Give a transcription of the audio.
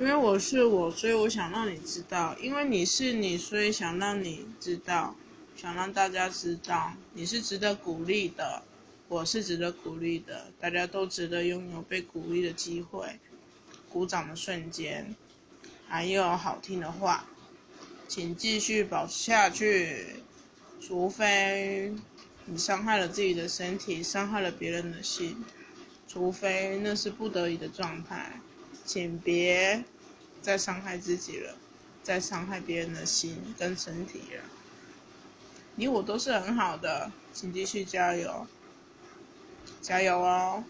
因为我是我，所以我想让你知道；因为你是你，所以想让你知道，想让大家知道你是值得鼓励的，我是值得鼓励的，大家都值得拥有被鼓励的机会，鼓掌的瞬间，还有好听的话，请继续保持下去，除非你伤害了自己的身体，伤害了别人的心，除非那是不得已的状态。请别再伤害自己了，再伤害别人的心跟身体了。你我都是很好的，请继续加油，加油哦！